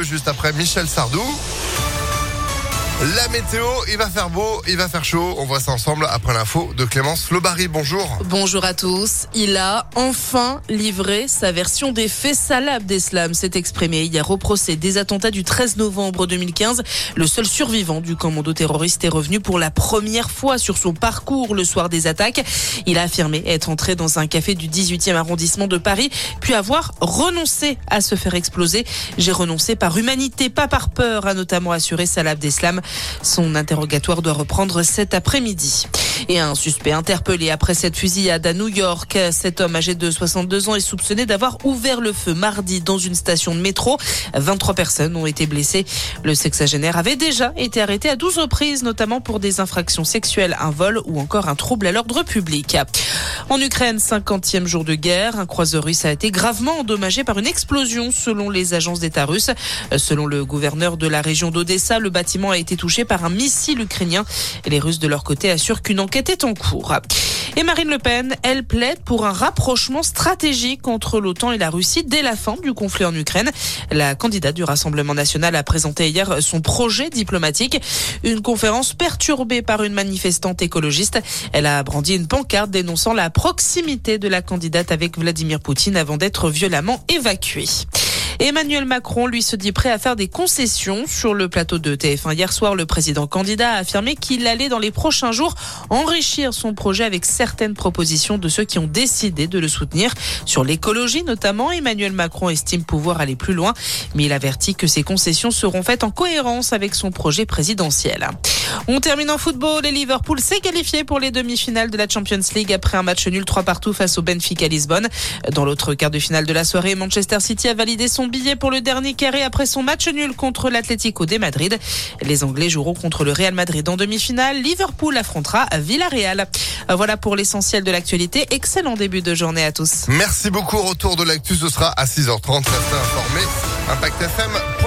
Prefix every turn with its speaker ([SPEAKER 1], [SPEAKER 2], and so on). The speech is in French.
[SPEAKER 1] Juste après Michel Sardou. La météo, il va faire beau, il va faire chaud. On voit ça ensemble après l'info de Clémence Lobary. Bonjour.
[SPEAKER 2] Bonjour à tous. Il a enfin livré sa version des faits. Salah Abdeslam s'est exprimé hier au procès des attentats du 13 novembre 2015. Le seul survivant du commando terroriste est revenu pour la première fois sur son parcours le soir des attaques. Il a affirmé être entré dans un café du 18e arrondissement de Paris, puis avoir renoncé à se faire exploser. J'ai renoncé par humanité, pas par peur, a notamment assuré Salah Abdeslam. Son interrogatoire doit reprendre cet après-midi. Et un suspect interpellé après cette fusillade à New York. Cet homme âgé de 62 ans est soupçonné d'avoir ouvert le feu mardi dans une station de métro. 23 personnes ont été blessées. Le sexagénaire avait déjà été arrêté à 12 reprises, notamment pour des infractions sexuelles, un vol ou encore un trouble à l'ordre public. En Ukraine, 50e jour de guerre, un croiseur russe a été gravement endommagé par une explosion selon les agences d'État russes. Selon le gouverneur de la région d'Odessa, le bâtiment a été touché par un missile ukrainien. Les Russes de leur côté assurent qu'une est en cours. Et Marine Le Pen, elle plaide pour un rapprochement stratégique entre l'OTAN et la Russie dès la fin du conflit en Ukraine. La candidate du Rassemblement national a présenté hier son projet diplomatique. Une conférence perturbée par une manifestante écologiste. Elle a brandi une pancarte dénonçant la proximité de la candidate avec Vladimir Poutine avant d'être violemment évacuée. Emmanuel Macron, lui, se dit prêt à faire des concessions sur le plateau de TF1. Hier soir, le président candidat a affirmé qu'il allait dans les prochains jours enrichir son projet avec certaines propositions de ceux qui ont décidé de le soutenir. Sur l'écologie notamment, Emmanuel Macron estime pouvoir aller plus loin, mais il avertit que ces concessions seront faites en cohérence avec son projet présidentiel. On termine en football et Liverpool s'est qualifié pour les demi-finales de la Champions League après un match nul 3 partout face au Benfica Lisbonne. Dans l'autre quart de finale de la soirée, Manchester City a validé son billet pour le dernier carré après son match nul contre l'Atlético de Madrid. Les Anglais joueront contre le Real Madrid en demi-finale. Liverpool affrontera Villarreal. Voilà pour l'essentiel de l'actualité. Excellent début de journée à tous.
[SPEAKER 1] Merci beaucoup. Retour de l'actu, ce sera à 6h30. Restez informés. Impact FM.